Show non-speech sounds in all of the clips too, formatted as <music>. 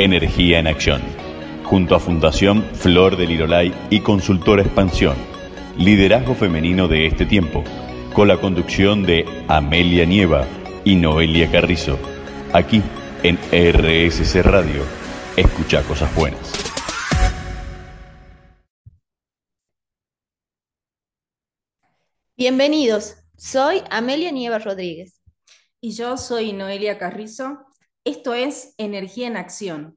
Energía en Acción, junto a Fundación Flor del Lirolay y Consultora Expansión, liderazgo femenino de este tiempo, con la conducción de Amelia Nieva y Noelia Carrizo, aquí en RSC Radio. Escucha cosas buenas. Bienvenidos, soy Amelia Nieva Rodríguez. Y yo soy Noelia Carrizo. Esto es Energía en Acción.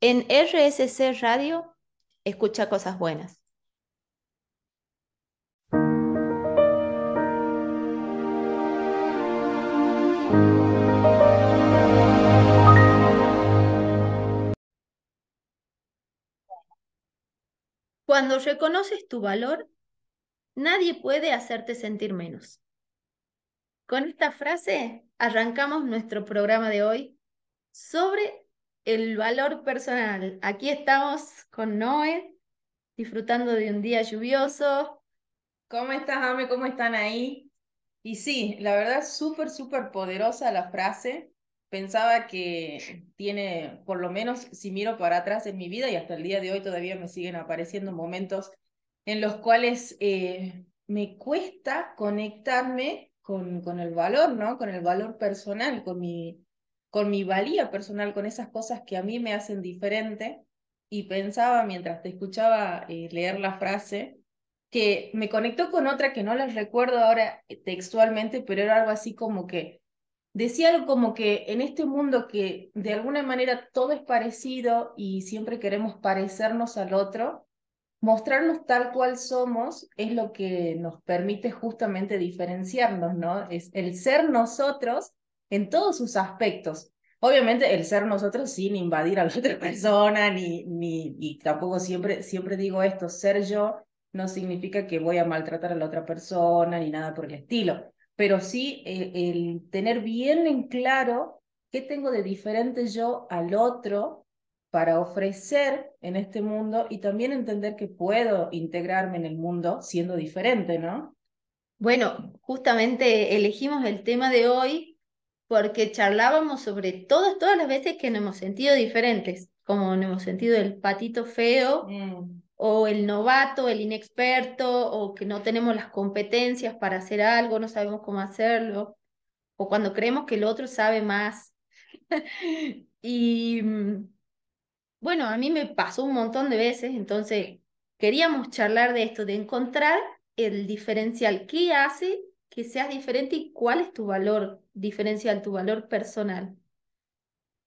En RSC Radio, escucha cosas buenas. Cuando reconoces tu valor, nadie puede hacerte sentir menos. Con esta frase arrancamos nuestro programa de hoy sobre el valor personal. Aquí estamos con Noé, disfrutando de un día lluvioso. ¿Cómo estás, Ame? ¿Cómo están ahí? Y sí, la verdad, súper, súper poderosa la frase. Pensaba que tiene, por lo menos si miro para atrás en mi vida y hasta el día de hoy todavía me siguen apareciendo momentos en los cuales eh, me cuesta conectarme con, con el valor, ¿no? Con el valor personal, con mi, con mi valía personal, con esas cosas que a mí me hacen diferente. Y pensaba mientras te escuchaba eh, leer la frase, que me conectó con otra que no la recuerdo ahora eh, textualmente, pero era algo así como que decía algo como que en este mundo que de alguna manera todo es parecido y siempre queremos parecernos al otro, mostrarnos tal cual somos es lo que nos permite justamente diferenciarnos, ¿no? Es el ser nosotros en todos sus aspectos. Obviamente el ser nosotros sin invadir a la <laughs> otra persona, ni, ni, y tampoco siempre, siempre digo esto, ser yo no significa que voy a maltratar a la otra persona, ni nada por el estilo, pero sí el, el tener bien en claro qué tengo de diferente yo al otro para ofrecer en este mundo y también entender que puedo integrarme en el mundo siendo diferente, ¿no? Bueno, justamente elegimos el tema de hoy porque charlábamos sobre todas, todas las veces que nos hemos sentido diferentes, como nos hemos sentido el patito feo, mm. o el novato, el inexperto, o que no tenemos las competencias para hacer algo, no sabemos cómo hacerlo, o cuando creemos que el otro sabe más. <laughs> y mm, bueno, a mí me pasó un montón de veces, entonces queríamos charlar de esto, de encontrar el diferencial, qué hace que seas diferente y cuál es tu valor diferencial, tu valor personal.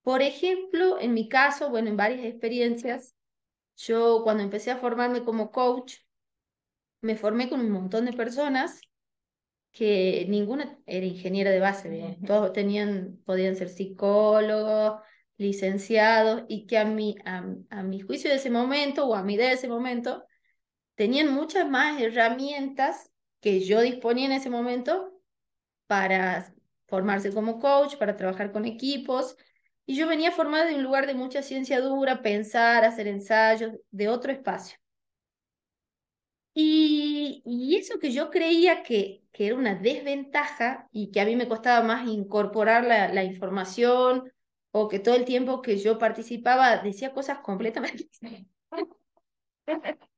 Por ejemplo, en mi caso, bueno, en varias experiencias, yo cuando empecé a formarme como coach, me formé con un montón de personas que ninguna era ingeniera de base, todos tenían, podían ser psicólogos, licenciados, y que a mi, a, a mi juicio de ese momento o a mi idea de ese momento, tenían muchas más herramientas que yo disponía en ese momento para formarse como coach, para trabajar con equipos. Y yo venía formada de un lugar de mucha ciencia dura, pensar, hacer ensayos, de otro espacio. Y, y eso que yo creía que, que, era una desventaja y que a mí me costaba más incorporar la, la información o que todo el tiempo que yo participaba decía cosas completamente <laughs>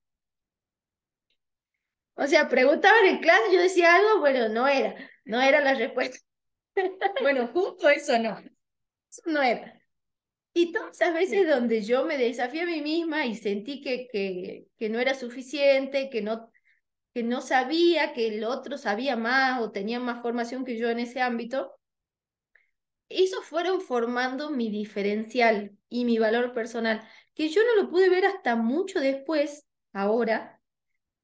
O sea, preguntaban en clase, yo decía algo, bueno, no era, no era la respuesta. bueno, justo eso no. Eso no era. Y todas esas veces donde yo me desafié a mí misma y sentí que, que, que no era suficiente, que no, que no sabía, que el otro sabía más o tenía más formación que yo en ese ámbito, eso fueron formando mi diferencial y mi valor personal, que yo no lo pude ver hasta mucho después, ahora,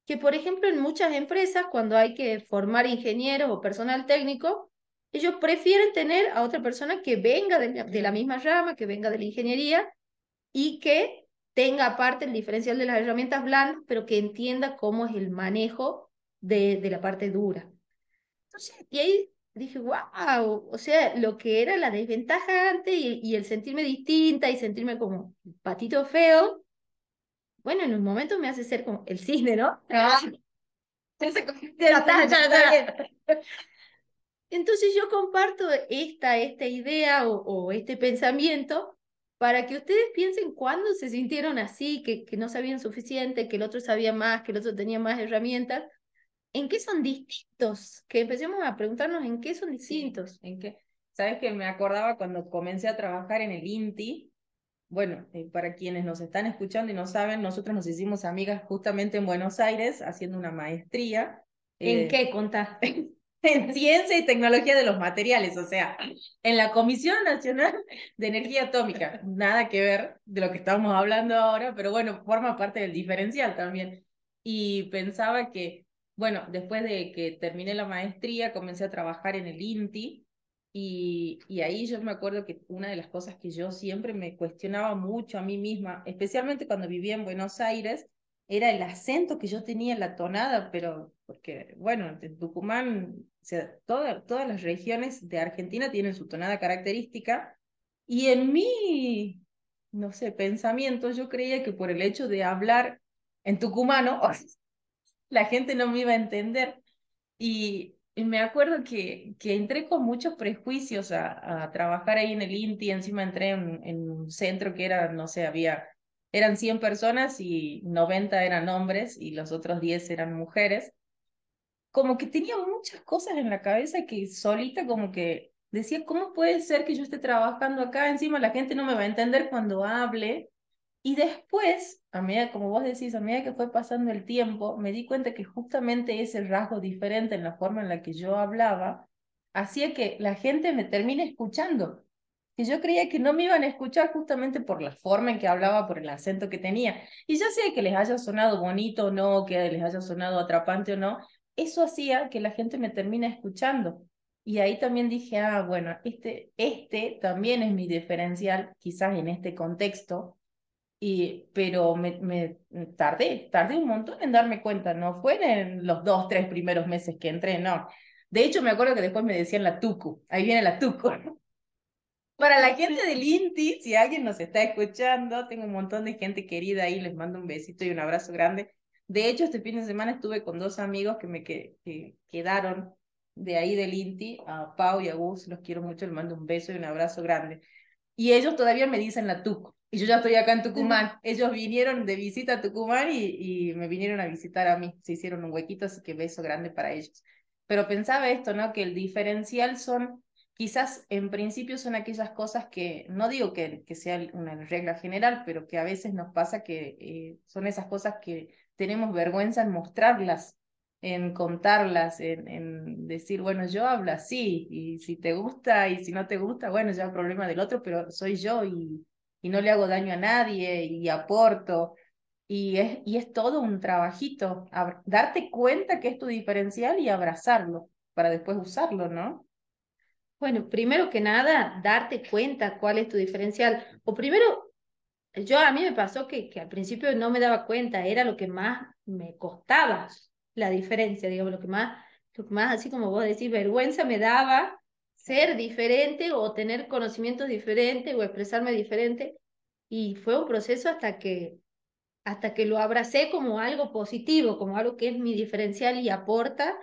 que, por ejemplo, en muchas empresas, cuando hay que formar ingenieros o personal técnico, ellos prefieren tener a otra persona que venga de la, misma rama, que venga de la ingeniería y que tenga aparte el diferencial de las herramientas blandas, pero que entienda cómo es el manejo de, de la parte dura. Entonces, y ahí dije, wow, o sea, lo que era la desventaja antes y, y el sentirme distinta y sentirme como patito feo, bueno, en un momento me hace ser como el cisne, ¿no? Ah. <laughs> <laughs> <laughs> Entonces yo comparto esta, esta idea o, este pensamiento para que ustedes piensen cuándo se sintieron así, que, que no sabían suficiente, que el otro sabía más, que el otro tenía más herramientas. ¿En qué son distintos? Que empecemos a preguntarnos en qué son distintos. ¿En qué? Sabes que me acordaba cuando comencé a trabajar en el INTI, bueno, eh, para quienes nos están escuchando y no saben, nosotros nos hicimos amigas justamente en Buenos Aires haciendo una maestría. ¿En eh, qué contás? <laughs> en ciencia y tecnología de los materiales, o sea, en la Comisión Nacional de Energía Atómica. Nada que ver de lo que estamos hablando ahora, pero bueno, forma parte del diferencial también. Y pensaba que, bueno, después de que terminé la maestría, comencé a trabajar en el INTI, y, y, ahí yo me acuerdo que una de las cosas que yo siempre me cuestionaba mucho a mí misma, especialmente cuando vivía en Buenos Aires, era el acento que yo tenía en la tonada, pero porque, bueno, en Tucumán, o sea, todas las regiones de Argentina tienen su tonada característica, y en mi, no sé, pensamiento, yo creía que por el hecho de hablar en tucumano, <laughs> la gente no me iba a entender. Y me acuerdo que, que entré con muchos prejuicios a, a trabajar ahí en el INTI, encima entré en, en, un centro que era, no sé, había, eran 100 personas y 90 eran hombres y los otros 10 eran mujeres. Como que tenía muchas cosas en la cabeza que solita como que decía, ¿cómo puede ser que yo esté trabajando acá? Encima la gente no me va a entender cuando hable y después, a medida, como vos decís, a medida que fue pasando el tiempo, me di cuenta que justamente ese rasgo diferente en la forma en la que yo hablaba hacía que la gente me termine escuchando. Que yo creía que no me iban a escuchar justamente por la forma en que hablaba, por el acento que tenía. Y ya sea que les haya sonado bonito o no, que les haya sonado atrapante o no, eso hacía que la gente me termine escuchando. Y ahí también dije, ah, bueno, este, este también es mi diferencial, quizás en este contexto, y, pero me, me, tardé, tardé un montón en darme cuenta, no fue en los dos, tres primeros meses que entré, no. De hecho, me acuerdo que después me decían la tucu, ahí viene la tucu. <laughs> Para la gente del INTI, si alguien nos está escuchando, tengo un montón de gente querida ahí, les mando un besito y un abrazo grande. De hecho, este fin de semana estuve con dos amigos que me que, que quedaron de ahí del INTI, a Pau y a Gus, los quiero mucho, les mando un beso y un abrazo grande. Y ellos todavía me dicen la tucu. Y yo ya estoy acá en Tucumán. <laughs> Ellos vinieron de visita a Tucumán y, y me vinieron a visitar a mí. Se hicieron un huequito, así que beso grande para ellos. Pero pensaba esto, ¿no? Que el diferencial son, quizás en principio son aquellas cosas que, no digo que, que sea una regla general, pero que a veces nos pasa que eh, son esas cosas que tenemos vergüenza en mostrarlas, en contarlas, en, en, decir, bueno, yo hablo así, y si te gusta y si no te gusta, bueno, ya es problema del otro, pero soy yo y y no le hago daño a nadie y aporto. Y es, y es todo un trabajito, darte cuenta que es tu diferencial y abrazarlo para después usarlo, ¿no? Bueno, primero que nada, darte cuenta cuál es tu diferencial. O primero, yo a mí me pasó que, que al principio no me daba cuenta, era lo que más me costaba la diferencia, digamos, lo que más, lo que más así como vos decís, vergüenza me daba ser diferente o tener conocimientos diferentes o expresarme diferente. Y fue un proceso hasta que, hasta que lo abracé como algo positivo, como algo que es mi diferencial y aporta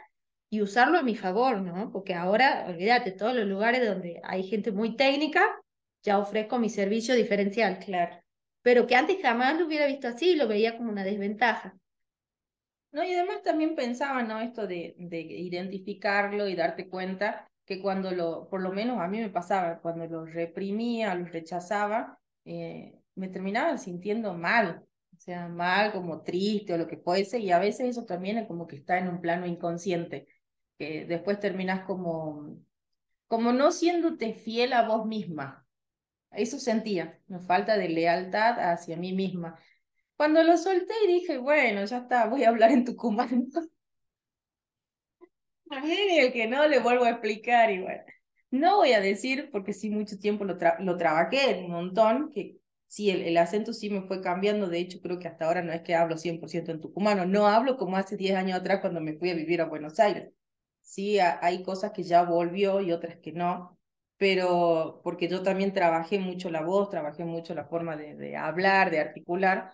y usarlo a mi favor, ¿no? Porque ahora, olvídate, todos los lugares donde hay gente muy técnica, ya ofrezco mi servicio diferencial, claro. Pero que antes jamás lo hubiera visto así, lo veía como una desventaja. No, y además también pensaba, ¿no? Esto de, de identificarlo y darte cuenta que cuando lo, por lo menos a mí me pasaba, cuando lo reprimía, lo rechazaba, eh, me terminaba sintiendo mal, o sea, mal, como triste o lo que fuese, y a veces eso también es como que está en un plano inconsciente, que después terminas como, como no siéndote fiel a vos misma. Eso sentía, una falta de lealtad hacia mí misma. Cuando lo solté y dije, bueno, ya está, voy a hablar en tucumano. El que no le vuelvo a explicar bueno. No voy a decir, porque sí mucho tiempo lo, lo trabajé un montón, que sí, el, el, acento sí me fue cambiando, de hecho creo que hasta ahora no es que hablo 100% en tucumano, no hablo como hace 10 años atrás cuando me fui a vivir a Buenos Aires. Sí, hay cosas que ya volvió y otras que no, pero porque yo también trabajé mucho la voz, trabajé mucho la forma de, de hablar, de articular,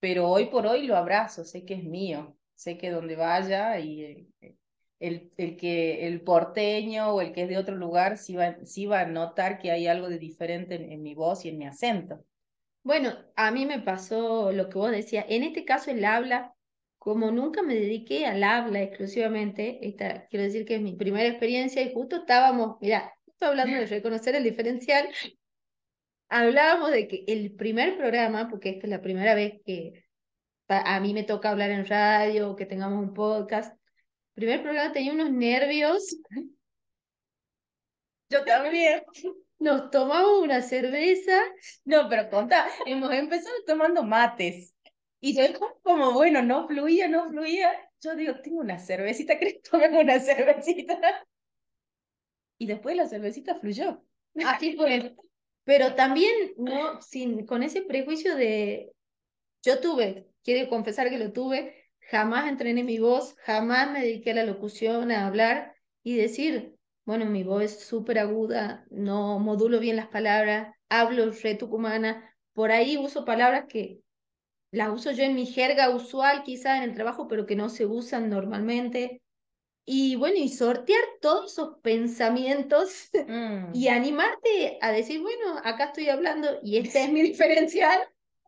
pero hoy por hoy lo abrazo, sé que es mío, sé que donde vaya y... Eh, el, el, que, el porteño o el que es de otro lugar sí va, sí va a notar que hay algo de diferente en, mi voz y en mi acento. Bueno, a mí me pasó lo que vos decías. En este caso, el habla, como nunca me dediqué al habla exclusivamente, esta, quiero decir que es mi primera experiencia y justo estábamos, mira, justo hablando de reconocer el diferencial, <laughs> hablábamos de que el primer programa, porque esta es la primera vez que a mí me toca hablar en radio, que tengamos un podcast, primer programa tenía unos nervios. Yo también. Nos tomamos una cerveza. No, pero conta, hemos empezado tomando mates. Y yo como, bueno, no fluía, no fluía. Yo digo, tengo una cervecita, ¿crees que tomemos una cervecita? Y después la cervecita fluyó. Así fue. Pero también, no, sin, con ese prejuicio de, yo tuve, quiero confesar que lo tuve, jamás entrené mi voz, jamás me dediqué a la locución, a hablar y decir, bueno, mi voz es súper aguda, no modulo bien las palabras, hablo re tucumana, por ahí uso palabras que las uso yo en mi jerga usual, quizá en el trabajo, pero que no se usan normalmente. Y bueno, y sortear todos esos pensamientos mm. y animarte a decir, bueno, acá estoy hablando y este es mi <laughs> diferencial.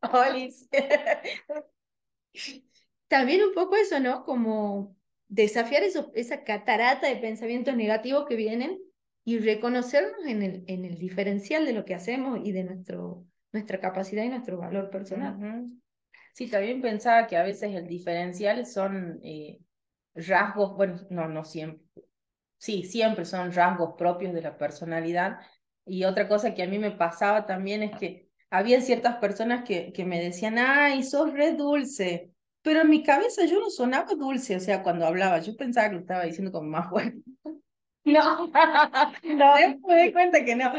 <laughs> también un poco eso, ¿no? Como desafiar esa catarata de pensamientos negativos que vienen y reconocernos en el, en el diferencial de lo que hacemos y de nuestro, nuestra capacidad y nuestro valor personal. Sí, también pensaba que a veces el diferencial son eh, rasgos, bueno, no, no siempre, sí, siempre son rasgos propios de la personalidad. Y otra cosa que a mí me pasaba también es que había ciertas personas que, que me decían, ay, sos re dulce, pero en mi cabeza yo no sonaba dulce, o sea, cuando hablaba, yo pensaba que lo estaba diciendo como más fuerte. No, <laughs> no, me di cuenta que no.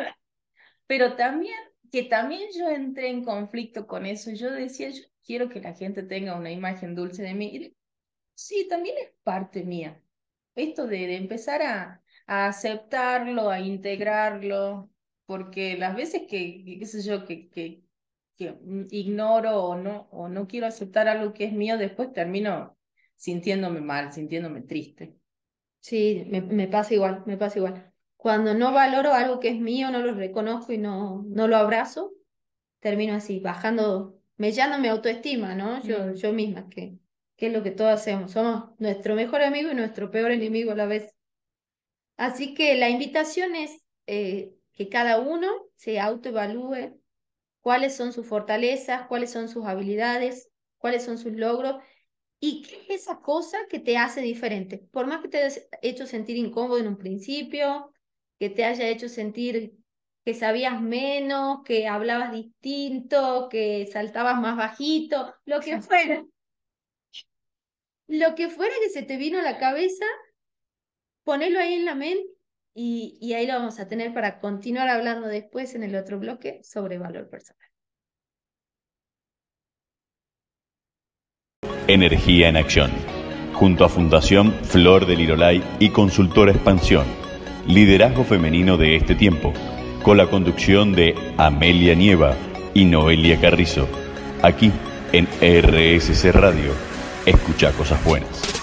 Pero también, que también yo entré en conflicto con eso. Yo decía, yo quiero que la gente tenga una imagen dulce de mí. sí, también es parte mía. Esto de, de empezar a, a aceptarlo, a integrarlo, porque las veces que, qué sé yo, que, que, que ignoro o no, o no quiero aceptar algo que es mío, después termino sintiéndome mal, sintiéndome triste. Sí, me, me pasa igual, me pasa igual. Cuando no valoro algo que es mío, no lo reconozco y no, no lo abrazo, termino así, bajando, mellando mi autoestima, ¿no? Yo, mm. yo misma, que, que es lo que todos hacemos. Somos nuestro mejor amigo y nuestro peor enemigo a la vez. Así que la invitación es eh, que cada uno se autoevalúe cuáles son sus fortalezas, cuáles son sus habilidades, cuáles son sus logros y qué es esa cosa que te hace diferente. Por más que te haya hecho sentir incómodo en un principio, que te haya hecho sentir que sabías menos, que hablabas distinto, que saltabas más bajito, lo que fuera. Lo que fuera que se te vino a la cabeza, ponelo ahí en la mente y, ahí lo vamos a tener para continuar hablando después en el otro bloque sobre valor personal. Energía en acción. Junto a Fundación Flor del Lirolay y Consultora Expansión. Liderazgo femenino de este tiempo. Con la conducción de Amelia Nieva y Noelia Carrizo. Aquí en RSC Radio. Escucha cosas buenas.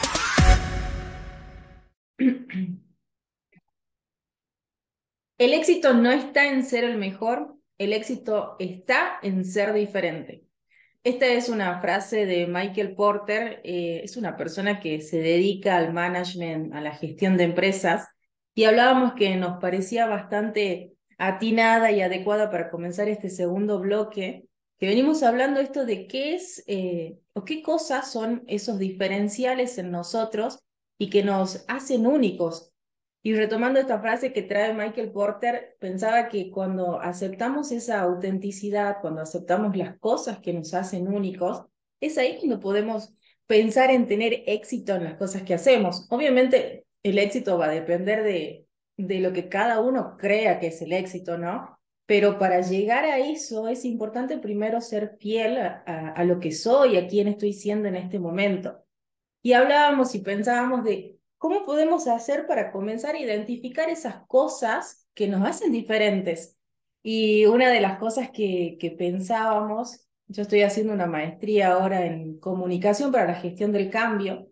El éxito no está en ser el mejor, el éxito está en ser diferente. Esta es una frase de Michael Porter, eh, es una persona que se dedica al management, a la gestión de empresas, y hablábamos que nos parecía bastante atinada y adecuada para comenzar este segundo bloque, que venimos hablando esto de qué es eh, o qué cosas son esos diferenciales en nosotros y que nos hacen únicos y retomando esta frase que trae Michael Porter, pensaba que cuando aceptamos esa autenticidad, cuando aceptamos las cosas que nos hacen únicos, es ahí cuando podemos pensar en tener éxito en las cosas que hacemos. Obviamente el éxito va a depender de, de lo que cada uno crea que es el éxito, ¿no? Pero para llegar a eso es importante primero ser fiel a, a lo que soy, a quién estoy siendo en este momento. Y hablábamos y pensábamos de ¿Cómo podemos hacer para comenzar a identificar esas cosas que nos hacen diferentes? Y una de las cosas que, que pensábamos, yo estoy haciendo una maestría ahora en comunicación para la gestión del cambio,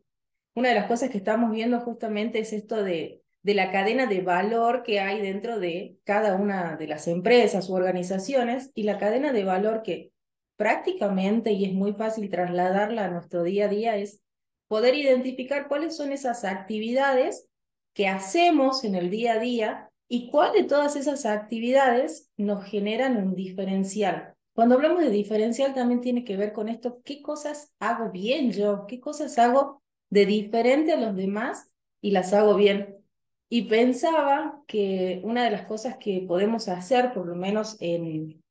una de las cosas que estamos viendo justamente es esto de, de la cadena de valor que hay dentro de cada una de las empresas u organizaciones y la cadena de valor que prácticamente, y es muy fácil trasladarla a nuestro día a día, es poder identificar cuáles son esas actividades que hacemos en el día a día y cuál de todas esas actividades nos generan un diferencial. Cuando hablamos de diferencial también tiene que ver con esto, qué cosas hago bien yo, qué cosas hago de diferente a los demás y las hago bien. Y pensaba que una de las cosas que podemos hacer, por lo menos en,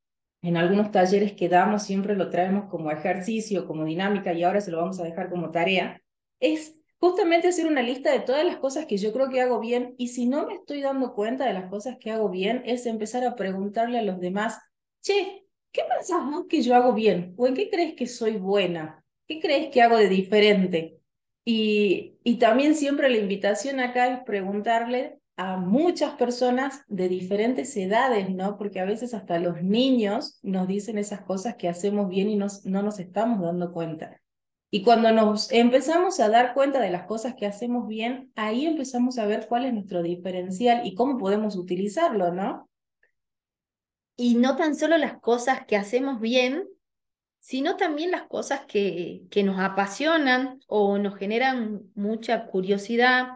en algunos talleres que damos, siempre lo traemos como ejercicio, como dinámica, y ahora se lo vamos a dejar como tarea, es justamente hacer una lista de todas las cosas que yo creo que hago bien, y si no me estoy dando cuenta de las cosas que hago bien, es empezar a preguntarle a los demás, che, ¿qué pensás que yo hago bien? ¿O en qué crees que soy buena? ¿Qué crees que hago de diferente? Y, y también siempre la invitación acá es preguntarle a muchas personas de diferentes edades, ¿no? Porque a veces hasta los niños nos dicen esas cosas que hacemos bien y nos, no nos estamos dando cuenta. Y cuando nos empezamos a dar cuenta de las cosas que hacemos bien, ahí empezamos a ver cuál es nuestro diferencial y cómo podemos utilizarlo, ¿no? Y no tan solo las cosas que hacemos bien, sino también las cosas que, que nos apasionan o nos generan mucha curiosidad.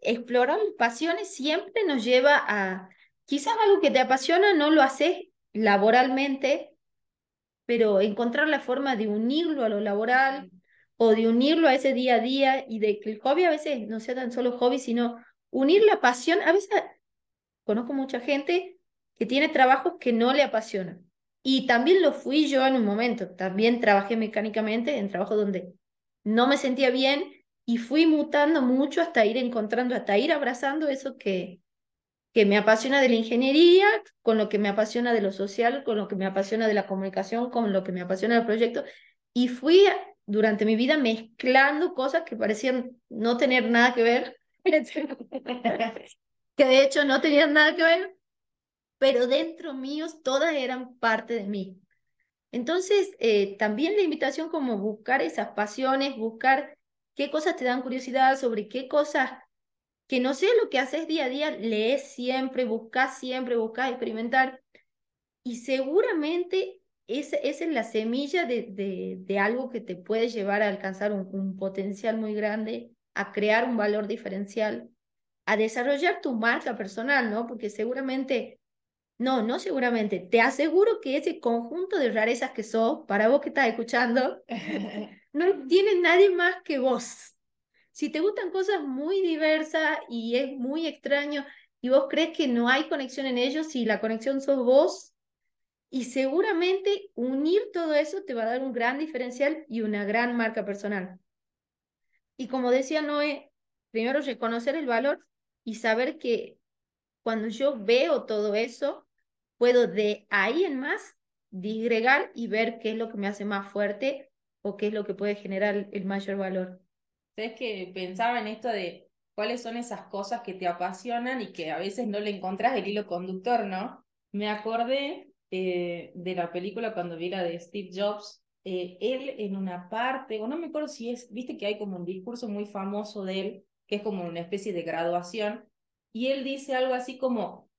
Explorar las pasiones siempre nos lleva a, quizás algo que te apasiona no lo haces laboralmente, pero encontrar la forma de unirlo a lo laboral o de unirlo a ese día a día y de que el hobby a veces no sea tan solo hobby, sino unir la pasión. A veces conozco mucha gente que tiene trabajos que no le apasionan y también lo fui yo en un momento. También trabajé mecánicamente en trabajos donde no me sentía bien y fui mutando mucho hasta ir encontrando, hasta ir abrazando eso que, que me apasiona de la ingeniería, con lo que me apasiona de lo social, con lo que me apasiona de la comunicación, con lo que me apasiona del proyecto. Y fui durante mi vida mezclando cosas que parecían no tener nada que ver, <laughs> que de hecho no tenían nada que ver, pero dentro míos todas eran parte de mí. Entonces, eh, también la invitación como buscar esas pasiones, buscar qué cosas te dan curiosidad, sobre qué cosas que no sé lo que haces día a día, lees siempre, buscas siempre, buscas experimentar. Y seguramente esa, es la semilla de, de, de, algo que te puede llevar a alcanzar un, un potencial muy grande, a crear un valor diferencial, a desarrollar tu marca personal, ¿no? Porque seguramente no, no seguramente. Te aseguro que ese conjunto de rarezas que sos, para vos que estás escuchando, <laughs> no tiene nadie más que vos. Si te gustan cosas muy diversas y es muy extraño y vos crees que no hay conexión en ellos, si la conexión sos vos, y seguramente unir todo eso te va a dar un gran diferencial y una gran marca personal. Y como decía Noé, primero reconocer el valor y saber que cuando yo veo todo eso, puedo de ahí en más disgregar y ver qué es lo que me hace más fuerte o qué es lo que puede generar el mayor valor. Sabes que pensaba en esto de cuáles son esas cosas que te apasionan y que a veces no le encontrás el hilo conductor, ¿no? Me acordé eh, de la película cuando vi la de Steve Jobs. Eh, él en una parte, o no me acuerdo si es, viste que hay como un discurso muy famoso de él, que es como una especie de graduación, y él dice algo así como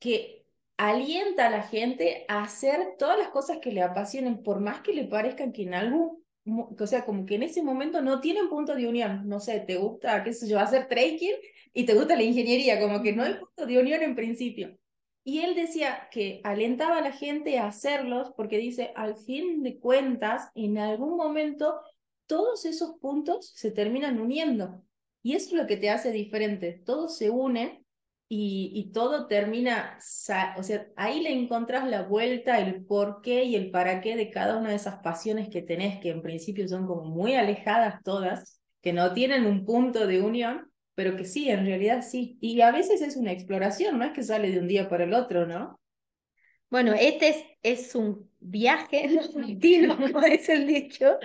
que alienta a la gente a hacer todas las cosas que le apasionen, por más que le parezcan que en algún, o sea, como que en ese momento no tienen punto de unión. No sé, te gusta, qué sé yo, hacer trekking y te gusta la ingeniería, como que no hay punto de unión en principio. Y él decía que alentaba a la gente a hacerlos porque dice, al fin de cuentas, en algún momento todos esos puntos se terminan uniendo. Y eso es lo que te hace diferente. Todos se unen y, todo termina, o sea, ahí le encontrás la vuelta, el por qué y el para qué de cada una de esas pasiones que tenés, que en principio son como muy alejadas todas, que no tienen un punto de unión, pero que sí, en realidad sí. Y a veces es una exploración, no es que sale de un día para el otro, ¿no? Bueno, este es, es un viaje <laughs> no <laughs> como es el dicho,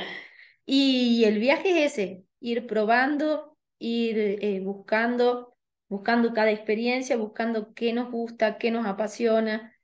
y el viaje es ese, ir probando, ir eh, buscando buscando cada experiencia, buscando qué nos gusta, qué nos apasiona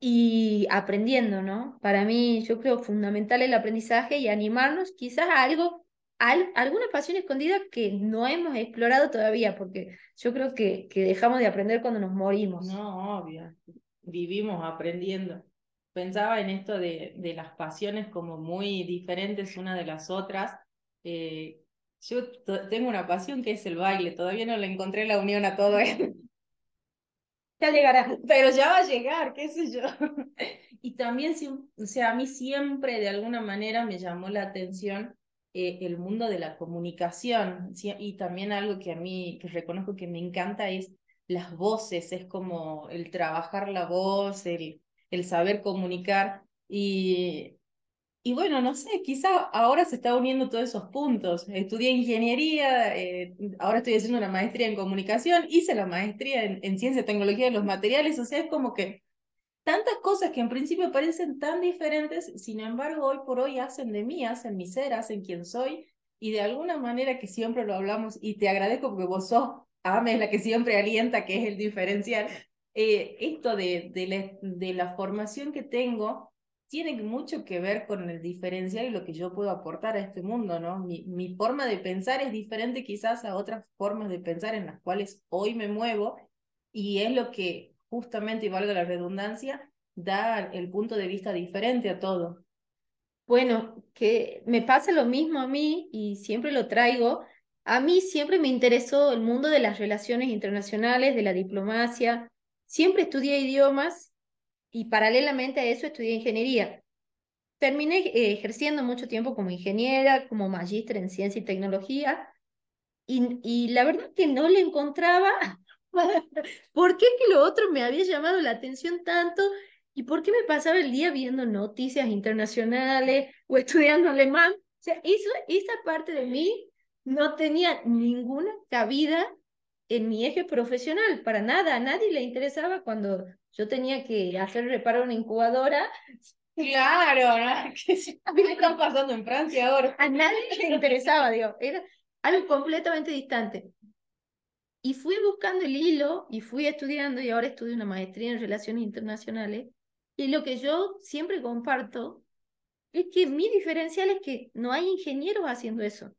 y aprendiendo, ¿no? Para mí yo creo fundamental el aprendizaje y animarnos quizás a algo alguna pasión escondida que no hemos explorado todavía, porque yo creo que, que dejamos de aprender cuando nos morimos. No, obvio, vivimos aprendiendo. Pensaba en esto de, de las pasiones como muy diferentes una de las otras. Eh, yo tengo una pasión que es el baile, todavía no le encontré la unión a todo esto. <laughs> Ya llegará. Pero ya va a llegar, qué sé yo. <laughs> Y también, o sea, a mí siempre de alguna manera me llamó la atención eh, el mundo de la comunicación. Y también algo que a mí, que reconozco que me encanta es las voces, es como el trabajar la voz, el, el saber comunicar. Y, y bueno, no sé, quizá ahora se está uniendo todos esos puntos. Estudié ingeniería, eh, ahora estoy haciendo una maestría en comunicación, hice la maestría en, en ciencia y tecnología de los materiales, o sea, es como que tantas cosas que en principio parecen tan diferentes, sin embargo, hoy por hoy hacen de mí, hacen mi ser, hacen quien soy, y de alguna manera que siempre lo hablamos, y te agradezco porque vos sos, Ame, la que siempre alienta, que es el diferencial, eh, esto de, de, la, de la formación que tengo tiene mucho que ver con el diferencial y lo que yo puedo aportar a este mundo, ¿no? Mi, forma de pensar es diferente quizás a otras formas de pensar en las cuales hoy me muevo, y es lo que justamente, y valga la redundancia, da el punto de vista diferente a todo. Bueno, que me pasa lo mismo a mí y siempre lo traigo. A mí siempre me interesó el mundo de las relaciones internacionales, de la diplomacia. Siempre estudié idiomas y paralelamente a eso estudié ingeniería. Terminé eh, ejerciendo mucho tiempo como ingeniera, como magíster en ciencia y tecnología, y, y la verdad que no le encontraba <laughs> ¿Por qué que lo otro me había llamado la atención tanto? ¿Y por qué me pasaba el día viendo noticias internacionales o estudiando alemán? O sea, eso, esa parte de mí no tenía ninguna cabida en mi eje profesional, para nada. A nadie le interesaba cuando yo tenía que hacer reparo a una incubadora. Claro, ¿no? <laughs> ¿Qué <laughs> está pasando en Francia ahora? A nadie le interesaba, digo, era algo completamente distante. Y fui buscando el hilo y fui estudiando y ahora estudio una maestría en relaciones internacionales. Y lo que yo siempre comparto es que mi diferencial es que no hay ingenieros haciendo eso.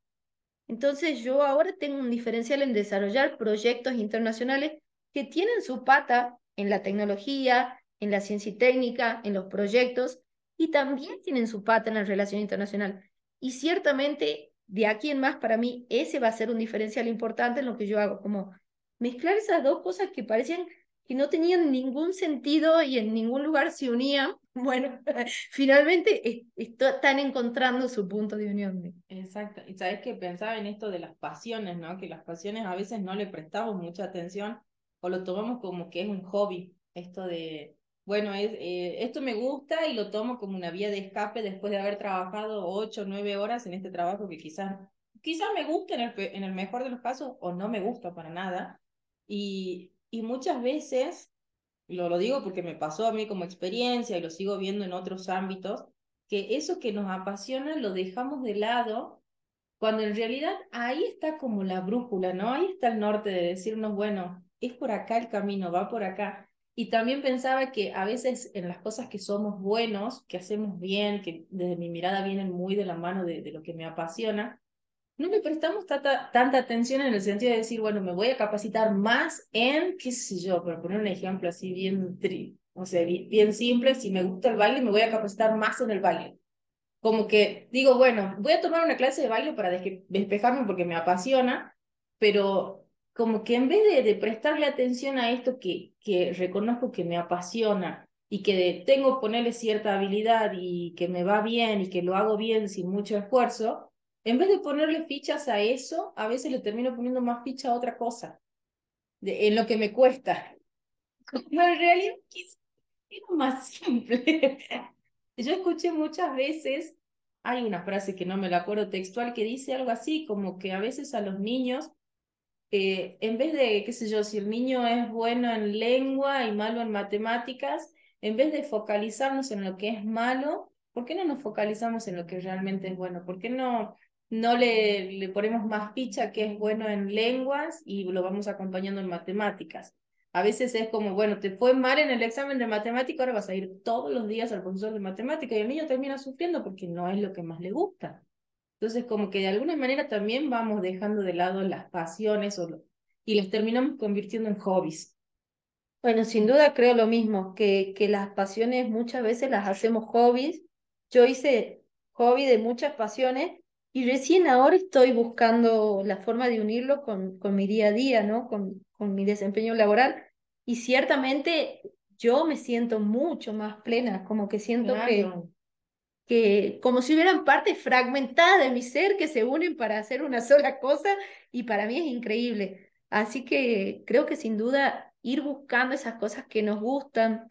Entonces yo ahora tengo un diferencial en desarrollar proyectos internacionales que tienen su pata en la tecnología, en la ciencia y técnica, en los proyectos, y también tienen su pata en la relación internacional. Y ciertamente de aquí en más, para mí, ese va a ser un diferencial importante en lo que yo hago, como mezclar esas dos cosas que parecían que no tenían ningún sentido y en ningún lugar se unían. <laughs> Bueno, <laughs> finalmente están encontrando su punto de unión. Exacto. Y sabes que pensaba en esto de las pasiones, ¿no? Que las pasiones a veces no le prestamos mucha atención o lo tomamos como que es un hobby. Esto de, bueno, es, eh, esto me gusta y lo tomo como una vía de escape después de haber trabajado ocho o nueve horas en este trabajo que quizás, quizás me gusta en el, en el mejor de los casos o no me gusta para nada. Y, y muchas veces, lo, lo digo porque me pasó a mí como experiencia y lo sigo viendo en otros ámbitos, que eso que nos apasiona lo dejamos de lado cuando en realidad ahí está como la brújula, ¿no? Ahí está el norte de decirnos, bueno, es por acá el camino, va por acá. Y también pensaba que a veces en las cosas que somos buenos, que hacemos bien, que desde mi mirada vienen muy de la mano de, de lo que me apasiona, no le prestamos tanta, tanta atención en el sentido de decir, bueno, me voy a capacitar más en, qué sé yo, para poner un ejemplo así bien, tri, o sea, bien, simple, si me gusta el baile, me voy a capacitar más en el baile. Como que digo, bueno, voy a tomar una clase de baile para despejarme porque me apasiona, pero como que en vez de, de, prestarle atención a esto que, que reconozco que me apasiona y que tengo que ponerle cierta habilidad y que me va bien y que lo hago bien sin mucho esfuerzo, en vez de ponerle fichas a eso, a veces le termino poniendo más ficha a otra cosa, de, en lo que me cuesta. Como en realidad es más <laughs> simple. Yo escuché muchas veces, hay una frase que no me la acuerdo textual, que dice algo así, como que a veces a los niños eh, en vez de, qué sé yo, si el niño es bueno en lengua y malo en matemáticas, en vez de focalizarnos en lo que es malo, ¿por qué no nos focalizamos en lo que realmente es bueno? ¿Por qué no, no le, le ponemos más ficha que es bueno en lenguas y lo vamos acompañando en matemáticas? A veces es como, bueno, te fue mal en el examen de matemática, ahora vas a ir todos los días al profesor de matemática y el niño termina sufriendo porque no es lo que más le gusta. Entonces, como que de alguna manera también vamos dejando de lado las pasiones o y las terminamos convirtiendo en hobbies. Bueno, sin duda creo lo mismo, que, que las pasiones muchas veces las hacemos hobbies. Yo hice hobby de muchas pasiones y recién ahora estoy buscando la forma de unirlo con, con mi día a día, ¿no? Con, con mi desempeño laboral. Y ciertamente yo me siento mucho más plena, como que siento que, que como si hubieran partes fragmentadas de mi ser que se unen para hacer una sola cosa y para mí es increíble. Así que creo que sin duda ir buscando esas cosas que nos gustan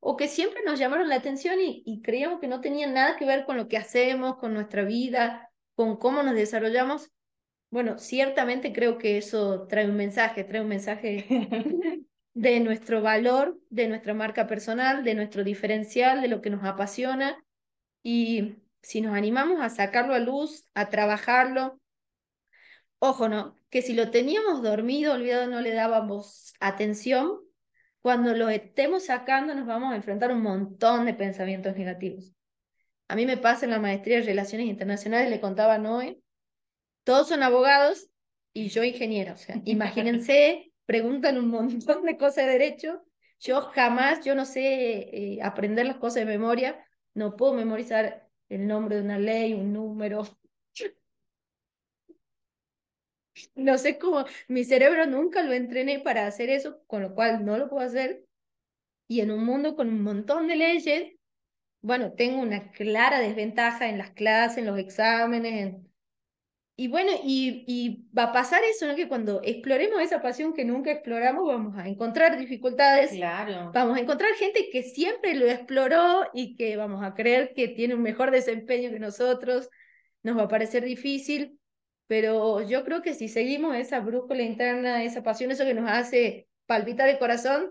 o que siempre nos llamaron la atención y, y creíamos que no tenían nada que ver con lo que hacemos, con nuestra vida, con cómo nos desarrollamos. Bueno, ciertamente creo que eso trae un mensaje, trae un mensaje <laughs> de nuestro valor, de nuestra marca personal, de nuestro diferencial, de lo que nos apasiona. Y si nos animamos a sacarlo a luz, a trabajarlo, ojo, no, que si lo teníamos dormido, olvidado, no le dábamos atención, cuando lo estemos sacando nos vamos a enfrentar un montón de pensamientos negativos. A mí me pasa en la maestría de Relaciones Internacionales, le contaba a Noé, todos son abogados y yo ingeniera, o sea, <laughs> imagínense, preguntan un montón de cosas de derecho, yo jamás, yo no sé eh, aprender las cosas de memoria, no puedo memorizar el nombre de una ley, un número, <laughs> no sé cómo, mi cerebro nunca lo entrené para hacer eso, con lo cual no lo puedo hacer. Y en un mundo con un montón de leyes, bueno, tengo una clara desventaja en las clases, en los exámenes, en... Y bueno, y, y va a pasar eso, ¿no? Que cuando exploremos esa pasión que nunca exploramos, vamos a encontrar dificultades. Claro. Vamos a encontrar gente que siempre lo exploró y que vamos a creer que tiene un mejor desempeño que nosotros. Nos va a parecer difícil pero yo creo que si seguimos esa brújula interna, esa pasión, eso que nos hace palpitar el corazón,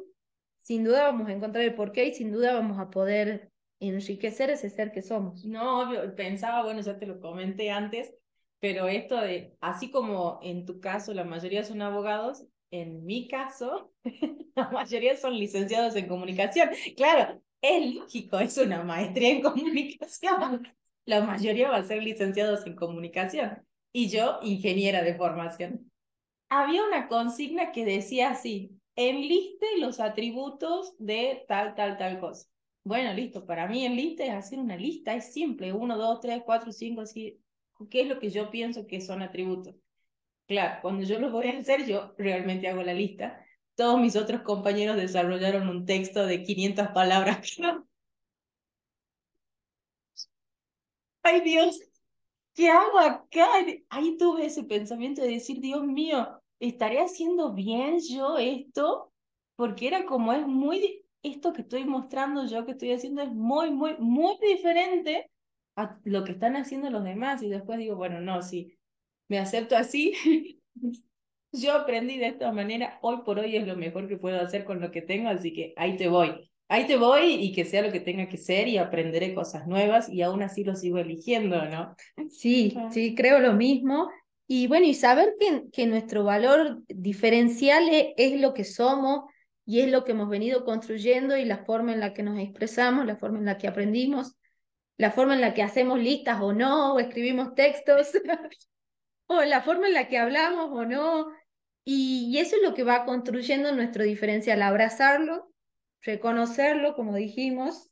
sin duda vamos a encontrar el porqué y sin duda vamos a poder enriquecer ese ser que somos. No, pensaba, bueno, ya te lo comenté antes, pero esto de, así como en tu caso la mayoría son abogados, en mi caso <laughs> la mayoría son licenciados en comunicación. Claro, es lógico, es una maestría en comunicación. La mayoría va a ser licenciados en comunicación y yo ingeniera de formación. Había una consigna que decía así, enliste los atributos de tal, tal, tal cosa. Bueno, listo, para mí enliste es hacer una lista, es simple, uno, dos, tres, cuatro, cinco, así, ¿qué es lo que yo pienso que son atributos? Claro, cuando yo lo voy a hacer, yo realmente hago la lista. Todos mis otros compañeros desarrollaron un texto de 500 palabras. <laughs> Ay Dios, ¿qué hago acá? Ahí tuve ese pensamiento de decir, Dios mío, ¿estaré haciendo bien yo esto? Porque era como es muy, esto que estoy mostrando yo, que estoy haciendo es muy, muy, muy diferente a lo que están haciendo los demás. Y después digo, bueno, no, si me acepto así, <laughs> yo aprendí de esta manera, hoy por hoy es lo mejor que puedo hacer con lo que tengo, así que ahí te voy ahí te voy y que sea lo que tenga que ser y aprenderé cosas nuevas y aún así lo sigo eligiendo, ¿no? Sí, sí, creo lo mismo. Y bueno, y saber que, que nuestro valor diferencial es, es, lo que somos y es lo que hemos venido construyendo y la forma en la que nos expresamos, la forma en la que aprendimos, la forma en la que hacemos listas o no, o escribimos textos, <laughs> o la forma en la que hablamos o no. Y, eso es lo que va construyendo nuestro diferencial, abrazarlo reconocerlo, como dijimos,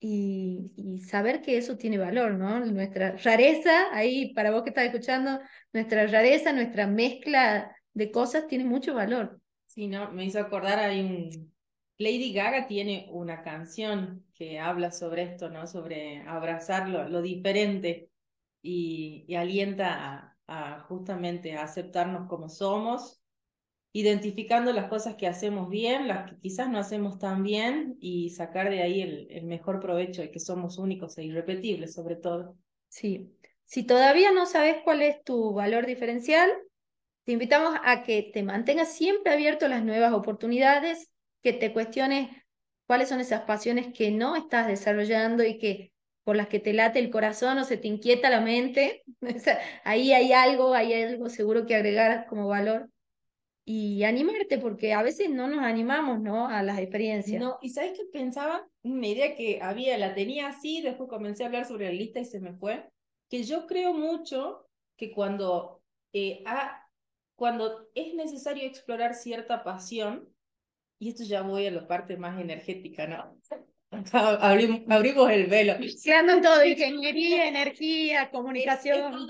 y, y, saber que eso tiene valor, ¿no? Nuestra rareza, ahí para vos que estás escuchando, nuestra rareza, nuestra mezcla de cosas tiene mucho valor. Sí, no, me hizo acordar, hay un... Lady Gaga tiene una canción que habla sobre esto, ¿no? Sobre abrazar lo, diferente y, y alienta a, a justamente a aceptarnos como somos identificando las cosas que hacemos bien, las que quizás no hacemos tan bien y sacar de ahí el, el mejor provecho de que somos únicos e irrepetibles sobre todo. Sí, si todavía no sabes cuál es tu valor diferencial, te invitamos a que te mantengas siempre abierto a las nuevas oportunidades, que te cuestiones cuáles son esas pasiones que no estás desarrollando y que por las que te late el corazón o se te inquieta la mente. <laughs> ahí hay algo, hay algo seguro que agregar como valor y animarte, porque a veces no nos animamos, ¿no? A las experiencias. No, y ¿sabes qué pensaba? Una idea que había, la tenía así, después comencé a hablar sobre la lista y se me fue, que yo creo mucho que cuando, eh, cuando es necesario explorar cierta pasión, y esto ya voy a la parte más energética, ¿no? <laughs> Abrimos, abrimos el velo. Seando todo, ingeniería, energía, comunicación.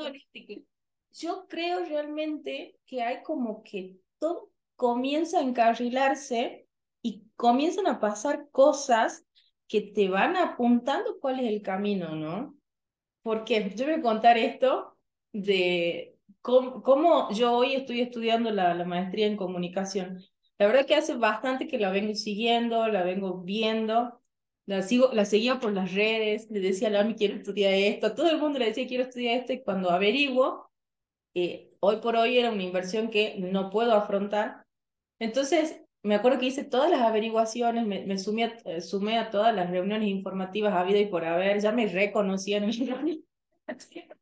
Yo creo realmente que hay como que todo comienza a encarrilarse y comienzan a pasar cosas que te van apuntando cuál es el camino, ¿no? Porque yo voy a contar esto de cómo, yo hoy estoy estudiando la, la maestría en comunicación. La verdad que hace bastante que la vengo siguiendo, la vengo viendo, la, sigo, la seguía por las redes, le decía a Lami, quiero estudiar esto, a todo el mundo le decía, quiero estudiar esto, y cuando averiguo, eh, hoy por hoy era una inversión que no puedo afrontar. Entonces, me acuerdo que hice todas las averiguaciones, me, me sumé, a, eh, sumé a todas las reuniones informativas habidas y por haber, ya me reconocían en <laughs>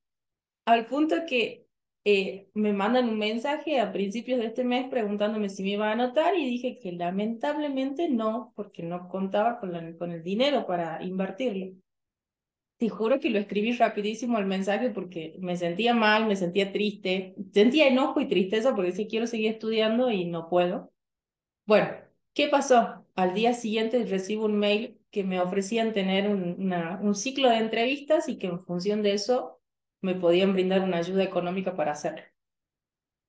Al punto que eh, me mandan un mensaje a principios de este mes preguntándome si me iba a anotar y dije que lamentablemente no, porque no contaba con, el dinero para invertirlo. Te juro que lo escribí rapidísimo el mensaje porque me sentía mal, me sentía triste, sentía enojo y tristeza porque sí quiero seguir estudiando y no puedo. Bueno, ¿qué pasó? Al día siguiente recibo un mail que me ofrecían tener un ciclo de entrevistas y que en función de eso me podían brindar una ayuda económica para hacerlo.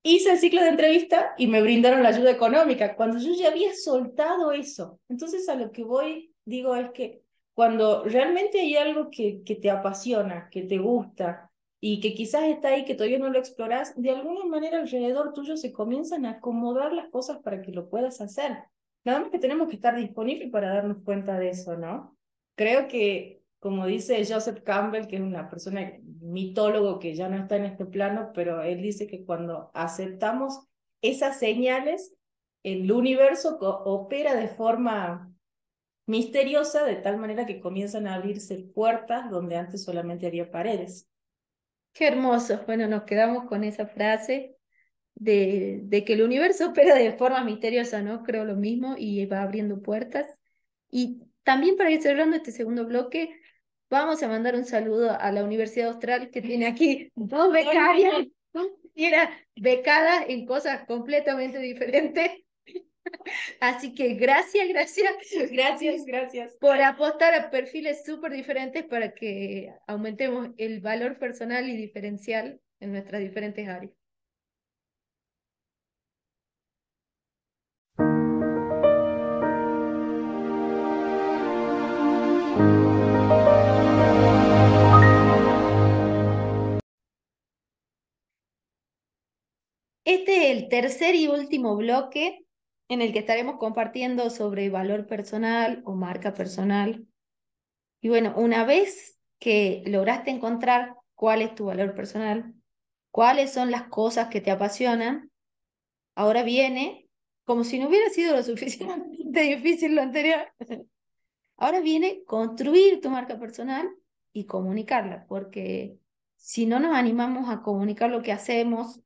Hice el ciclo de entrevista y me brindaron la ayuda económica cuando yo ya había soltado eso. Entonces a lo que voy, digo, es que cuando realmente hay algo que, que te apasiona, que te gusta y que quizás está ahí, que todavía no lo exploras, de alguna manera alrededor tuyo se comienzan a acomodar las cosas para que lo puedas hacer. Nada más que tenemos que estar disponibles para darnos cuenta de eso, ¿no? Creo que como dice Joseph Campbell, que es una persona mitólogo que ya no está en este plano, pero él dice que cuando aceptamos esas señales, el universo opera de forma misteriosa, de tal manera que comienzan a abrirse puertas donde antes solamente había paredes. Qué hermoso. Bueno, nos quedamos con esa frase de, de que el universo opera de forma misteriosa, ¿no? Creo lo mismo y va abriendo puertas. Y también para ir cerrando este segundo bloque, Vamos a mandar un saludo a la Universidad Austral que tiene aquí dos becarias, y era becada en cosas completamente diferentes. <laughs> Así que gracias, gracias, gracias, gracias por apostar a perfiles súper diferentes para que aumentemos el valor personal y diferencial en nuestras diferentes áreas. Este es el tercer y último bloque en el que estaremos compartiendo sobre valor personal o marca personal. Y bueno, una vez que lograste encontrar cuál es tu valor personal, cuáles son las cosas que te apasionan, ahora viene, como si no hubiera sido lo <laughs> suficientemente difícil lo anterior, ahora viene construir tu marca personal y comunicarla, porque si no nos animamos a comunicar lo que hacemos,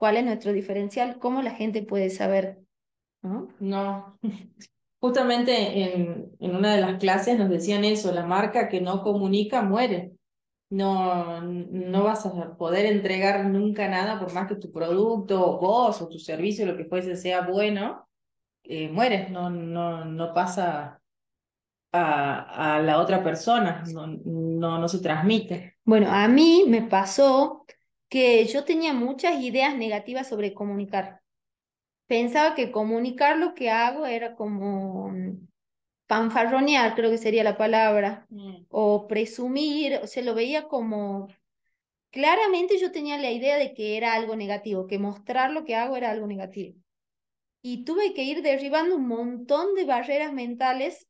cuál es nuestro diferencial, cómo la gente puede saber. No, no. <laughs> justamente en, en una de las clases nos decían eso, la marca que no comunica muere. No, no vas a poder entregar nunca nada por más que tu producto, vos o tu servicio, lo que fuese, sea bueno, eh, mueres, no, no, no pasa a, a la otra persona, no, no, no se transmite. Bueno, a mí me pasó que yo tenía muchas ideas negativas sobre comunicar. Pensaba que comunicar lo que hago era como mm, fanfarronear, creo que sería la palabra, mm. o presumir, o sea, lo veía como... Claramente yo tenía la idea de que era algo negativo, que mostrar lo que hago era algo negativo. Y tuve que ir derribando un montón de barreras mentales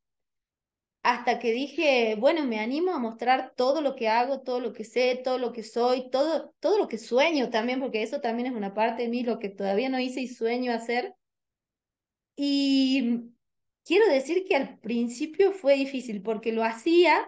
hasta que dije, bueno, me animo a mostrar todo lo que hago, todo lo que sé, todo lo que soy, todo, todo lo que sueño también, porque eso también es una parte de mí, lo que todavía no hice y sueño hacer. Y quiero decir que al principio fue difícil porque lo hacía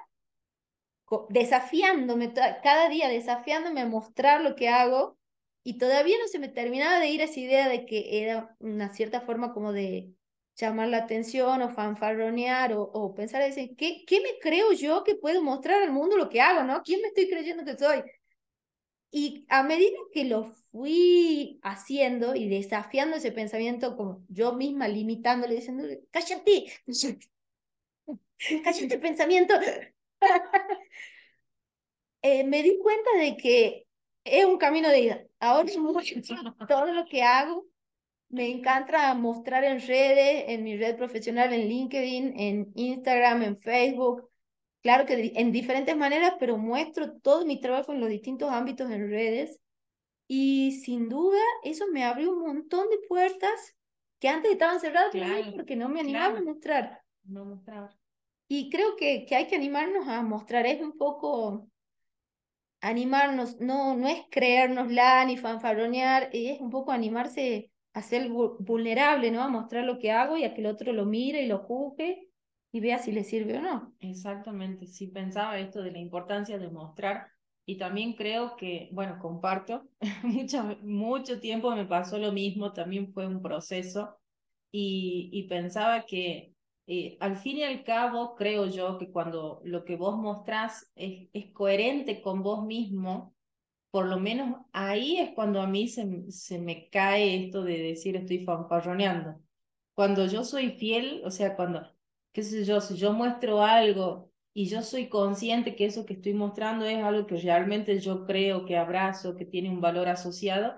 desafiándome, cada día desafiándome a mostrar lo que hago y todavía no se me terminaba de ir esa idea de que era una cierta forma como de llamar la atención o fanfarronear o, o pensar, decir, ¿qué, ¿qué me creo yo que puedo mostrar al mundo lo que hago, no? ¿Quién me estoy creyendo que soy? Y a medida que lo fui haciendo y desafiando ese pensamiento, como yo misma limitándole, diciéndole, cállate, cállate pensamiento, <laughs> eh, me di cuenta de que es un camino de ida. Ahora todo lo que hago me encanta mostrar en redes, en mi red profesional, en LinkedIn, en Instagram, en Facebook. Claro que en diferentes maneras, pero muestro todo mi trabajo en los distintos ámbitos en redes. Y sin duda, eso me abrió un montón de puertas que antes estaban cerradas porque no me animaba a mostrar. No mostrar. Y creo que, que hay que animarnos a mostrar. Es un poco animarnos, no, no es creérnosla ni fanfarronear, es un poco animarse a ser vulnerable, ¿no? A mostrar lo que hago y a que el otro lo mire y lo juzgue y vea si le sirve o no. Exactamente, sí pensaba esto de la importancia de mostrar y también creo que, bueno, comparto, <laughs> mucho, mucho tiempo me pasó lo mismo, también fue un proceso y, y pensaba que eh, al fin y al cabo creo yo que cuando lo que vos mostrás es, es coherente con vos mismo, por lo menos ahí es cuando a mí se, se me cae esto de decir estoy fanfarroneando. Cuando yo soy fiel, o sea, cuando, qué sé yo, si yo muestro algo y yo soy consciente que eso que estoy mostrando es algo que realmente yo creo que abrazo, que tiene un valor asociado,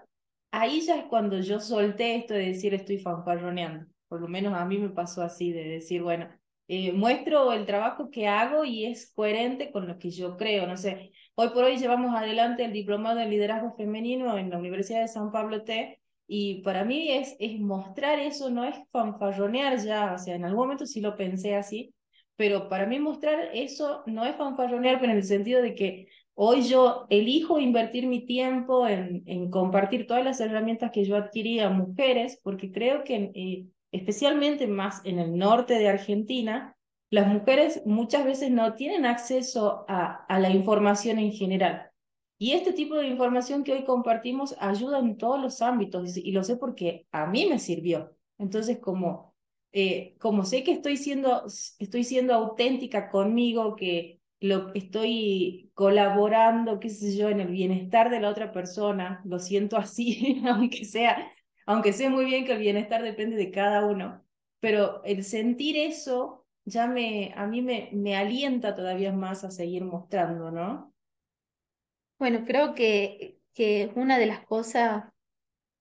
ahí ya es cuando yo solté esto de decir estoy fanfarroneando. Por lo menos a mí me pasó así, de decir, bueno, eh, muestro el trabajo que hago y es coherente con lo que yo creo. No sé, hoy por hoy llevamos adelante el diplomado de liderazgo femenino en la Universidad de San Pablo T. Y para mí es, es mostrar eso, no es fanfarronear ya, o sea, en algún momento sí lo pensé así, pero para mí mostrar eso no es fanfarronear, pero en el sentido de que hoy yo elijo invertir mi tiempo en, en compartir todas las herramientas que yo adquirí a mujeres, porque creo que eh, especialmente más en el norte de Argentina, las mujeres muchas veces no tienen acceso a, la información en general. Y este tipo de información que hoy compartimos ayuda en todos los ámbitos y lo sé porque a mí me sirvió. Entonces, como, eh, como sé que estoy siendo, estoy siendo auténtica conmigo, que lo estoy colaborando, qué sé yo, en el bienestar de la otra persona, lo siento así, <laughs> aunque sea aunque sé muy bien que el bienestar depende de cada uno, pero el sentir eso ya me, a mí me, me alienta todavía más a seguir mostrando, ¿no? Bueno, creo que, que una de las cosas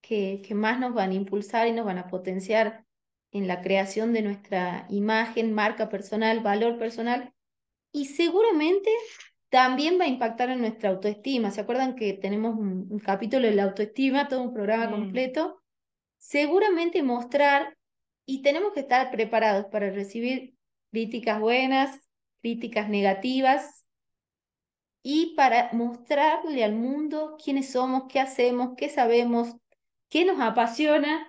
que, que más nos van a impulsar y nos van a potenciar en la creación de nuestra imagen, marca personal, valor personal, y seguramente también va a impactar en nuestra autoestima. ¿Se acuerdan que tenemos un, capítulo de la autoestima, todo un programa mm. completo? seguramente mostrar y tenemos que estar preparados para recibir críticas buenas, críticas negativas y para mostrarle al mundo quiénes somos, qué hacemos, qué sabemos, qué nos apasiona,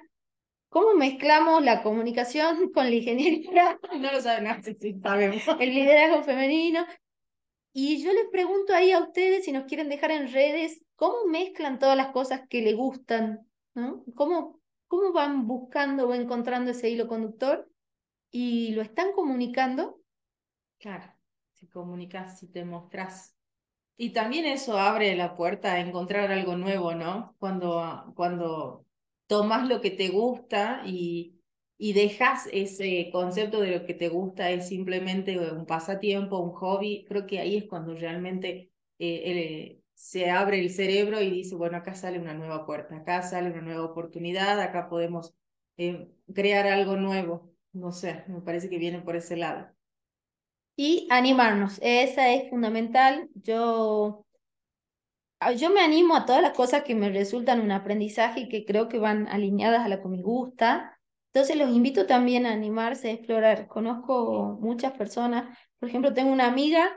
cómo mezclamos la comunicación <laughs> con la ingeniería. <laughs> No lo saben, sí, sabemos. <laughs> El liderazgo femenino. Y yo les pregunto ahí a ustedes si nos quieren dejar en redes, ¿cómo mezclan todas las cosas que les gustan? ¿no? ¿Cómo cómo van buscando o encontrando ese hilo conductor y lo están comunicando. Claro, si comunicas, si te mostras. Y también eso abre la puerta a encontrar algo nuevo, ¿no? Cuando, cuando tomas lo que te gusta y, y dejas ese concepto de lo que te gusta es simplemente un pasatiempo, un hobby, creo que ahí es cuando realmente eh, se abre el cerebro y dice, bueno, acá sale una nueva puerta, acá sale una nueva oportunidad, acá podemos eh, crear algo nuevo. No sé, me parece que viene por ese lado. Y animarnos, esa es fundamental. Yo, ah, yo me animo a todas las cosas que me resultan un aprendizaje y que creo que van alineadas a lo que me gusta. Entonces los invito también a animarse a explorar. Conozco muchas personas, por ejemplo, tengo una amiga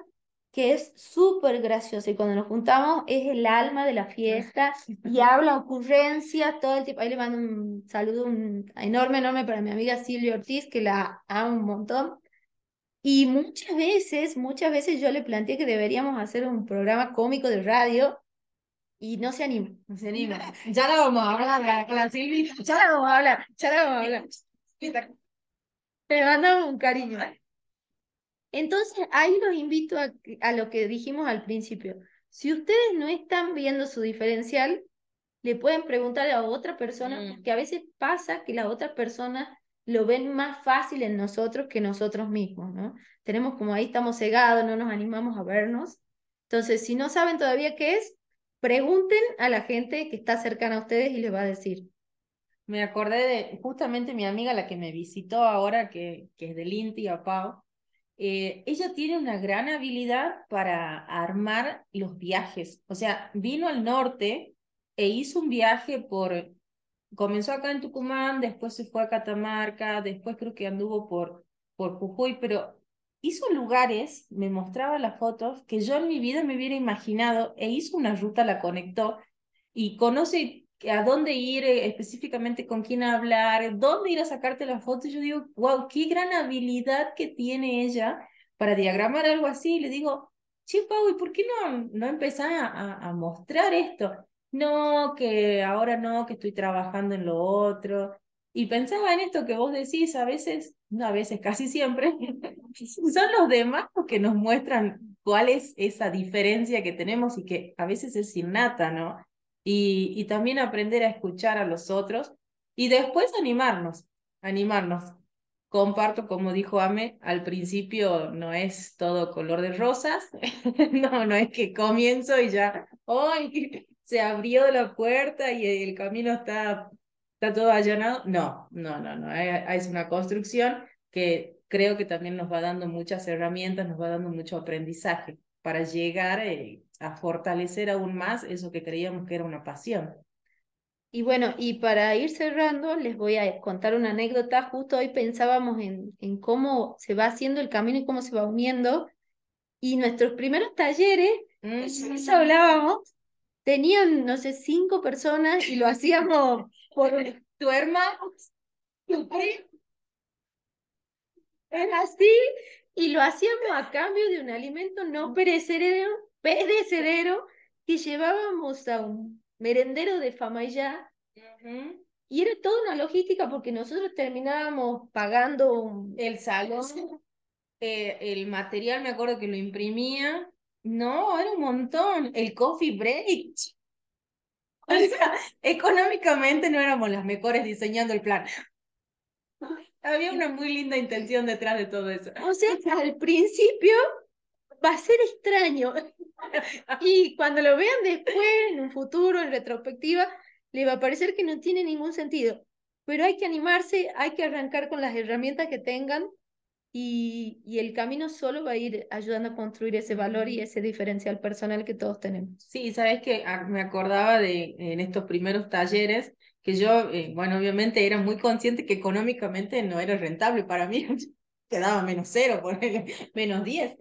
que es súper gracioso y cuando nos juntamos es el alma de la <laughs> fiesta y habla ocurrencias todo el tiempo. Ahí le mando un saludo enorme, enorme para mi amiga Silvia Ortiz, que la amo un montón. Y muchas veces, muchas veces yo le planteé que deberíamos hacer un programa cómico de radio y no se anima. No se anima. <laughs> Ya la vamos a hablar con la Silvia. Ya la vamos a hablar, ya la vamos a hablar. Le mandamos un cariño. Entonces, ahí los invito a, a lo que dijimos al principio. Si ustedes no están viendo su diferencial, le pueden preguntar a otra persona, Mm. porque a veces pasa que la otra persona lo ven más fácil en nosotros que nosotros mismos, ¿no? Tenemos como ahí estamos cegados, no nos animamos a vernos. Entonces, si no saben todavía qué es, pregunten a la gente que está cercana a ustedes y les va a decir. Me acordé de justamente mi amiga, la que me visitó ahora, que, que es del INTI, a Pau. Eh, ella tiene una gran habilidad para armar los viajes. O sea, vino al norte e hizo un viaje por, comenzó acá en Tucumán, después se fue a Catamarca, después creo que anduvo por, por Jujuy, pero hizo lugares, me mostraba las fotos, que yo en mi vida me hubiera imaginado, e hizo una ruta, la conectó, y conoce a dónde ir, eh, específicamente con quién hablar, dónde ir a sacarte la foto. Yo digo, wow, qué gran habilidad que tiene ella para diagramar algo así. Y le digo, che, Pau, ¿y por qué no, no empezás a, a mostrar esto? No, que ahora no, que estoy trabajando en lo otro. Y pensaba en esto que vos decís, a veces, no a veces, casi siempre, <laughs> son los demás los que nos muestran cuál es esa diferencia que tenemos y que a veces es innata, ¿no? Y, y también aprender a escuchar a los otros y después animarnos, animarnos. Comparto, como dijo Ame, al principio no es todo color de rosas, <laughs> no, no es que comienzo y ya, ¡ay! <laughs> Se abrió la puerta y el camino está, está todo allanado. No, no, no, no, es una construcción que creo que también nos va dando muchas herramientas, nos va dando mucho aprendizaje para llegar eh, a fortalecer aún más eso que creíamos que era una pasión. Y bueno, y para ir cerrando, les voy a contar una anécdota. Justo hoy pensábamos en, en cómo se va haciendo el camino y cómo se va uniendo. Y nuestros primeros talleres, Mm. eso hablábamos, tenían, no sé, cinco personas y lo hacíamos por <laughs> Tu hermano, Era así, y lo hacíamos a cambio de un alimento no perecedero, perecedero que llevábamos a un merendero de Famayá. Ujú. Y era toda una logística porque nosotros terminábamos pagando un... el salón, eh, el material, me acuerdo que lo imprimía. No, era un montón. El coffee break. O sea, económicamente no éramos las mejores diseñando el plan. Había una muy linda intención detrás de todo eso. O sea, al principio va a ser extraño. <laughs> Y cuando lo vean después, en un futuro, en retrospectiva, le va a parecer que no tiene ningún sentido. Pero hay que animarse, hay que arrancar con las herramientas que tengan y, y el camino solo va a ir ayudando a construir ese valor y ese diferencial personal que todos tenemos. Sí, sabes que me acordaba de en estos primeros talleres que yo, eh, bueno, obviamente era muy consciente que económicamente no era rentable para mí, <laughs> quedaba menos cero, ponele, menos diez.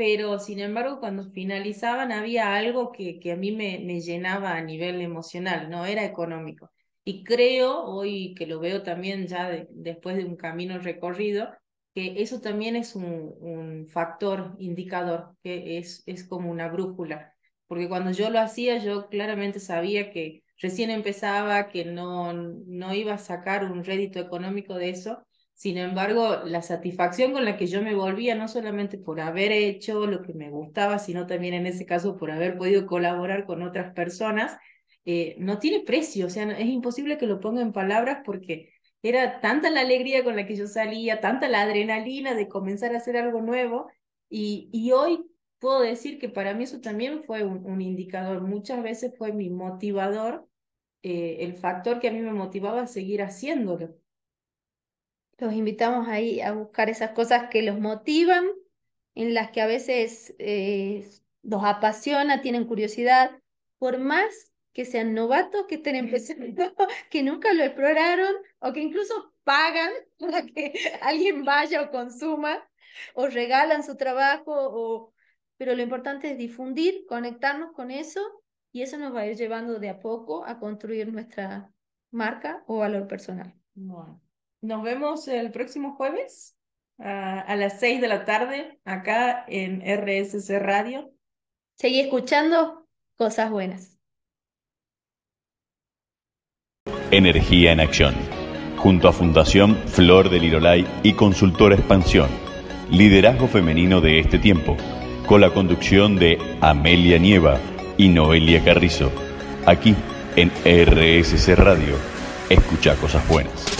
Pero sin embargo, cuando finalizaban había algo que, que a mí me, me llenaba a nivel emocional, no era económico. Y creo, hoy que lo veo también ya de- después de un camino recorrido, que eso también es un, un factor indicador, que es, es como una brújula. Porque cuando yo lo hacía, yo claramente sabía que recién empezaba, que no, no iba a sacar un rédito económico de eso. Sin embargo, la satisfacción con la que yo me volvía, no solamente por haber hecho lo que me gustaba, sino también en ese caso por haber podido colaborar con otras personas, eh, no tiene precio. O sea, es imposible que lo ponga en palabras porque era tanta la alegría con la que yo salía, tanta la adrenalina de comenzar a hacer algo nuevo. Y, y hoy puedo decir que para mí eso también fue un, un indicador. Muchas veces fue mi motivador, eh, el factor que a mí me motivaba a seguir haciéndolo. Los invitamos ahí a buscar esas cosas que los motivan, en las que a veces eh, los apasiona, tienen curiosidad, por más que sean novatos, que estén empezando, <laughs> que nunca lo exploraron o que incluso pagan para que <laughs> alguien vaya o consuma o regalan su trabajo, o... pero lo importante es difundir, conectarnos con eso y eso nos va a ir llevando de a poco a construir nuestra marca o valor personal. Bueno, nos vemos el próximo jueves a, a las 6 de la tarde acá en RSC Radio. Seguí escuchando cosas buenas. Energía en acción. junto a Fundación Flor del Lirolay y Consultora Expansión, liderazgo femenino de este tiempo, con la conducción de Amelia Nieva y Noelia Carrizo, aquí en RSC Radio. Escucha cosas buenas.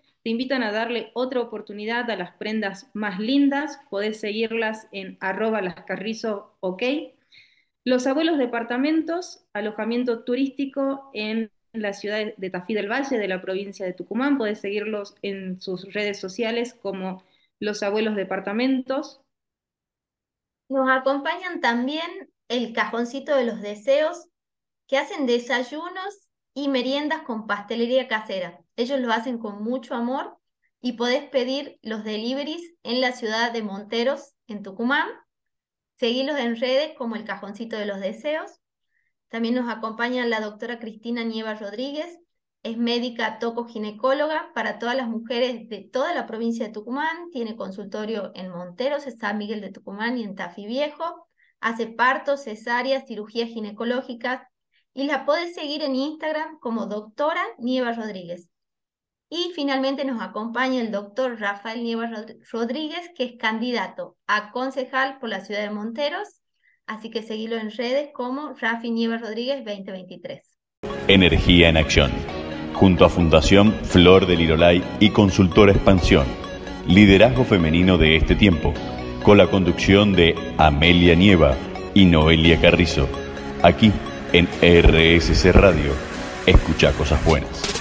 te invitan a darle otra oportunidad a las prendas más lindas. Podés seguirlas en arroba ok. Los abuelos departamentos, alojamiento turístico en la ciudad de Tafí del Valle, de la provincia de Tucumán. Podés seguirlos en sus redes sociales como Los Abuelos Departamentos. Nos acompañan también el cajoncito de los deseos, que hacen desayunos y meriendas con pastelería casera. Ellos lo hacen con mucho amor y podés pedir los deliveries en la ciudad de Monteros, en Tucumán. Seguilos en redes como el Cajoncito de los Deseos. También nos acompaña la doctora Cristina Nieva Rodríguez, es médica toco-ginecóloga para todas las mujeres de toda la provincia de Tucumán, tiene consultorio en Monteros, en San Miguel de Tucumán y en Tafí Viejo, hace partos, cesáreas, cirugías ginecológicas y la podés seguir en Instagram como doctora Nieva Rodríguez. Y finalmente nos acompaña el doctor Rafael Nieva Rodríguez, que es candidato a concejal por la ciudad de Monteros. Así que seguilo en redes como Rafi Nieva Rodríguez 2023. Energía en acción. Junto a Fundación Flor del Lirolay y Consultora Expansión. Liderazgo femenino de este tiempo. Con la conducción de Amelia Nieva y Noelia Carrizo. Aquí en RSC Radio. Escucha cosas buenas.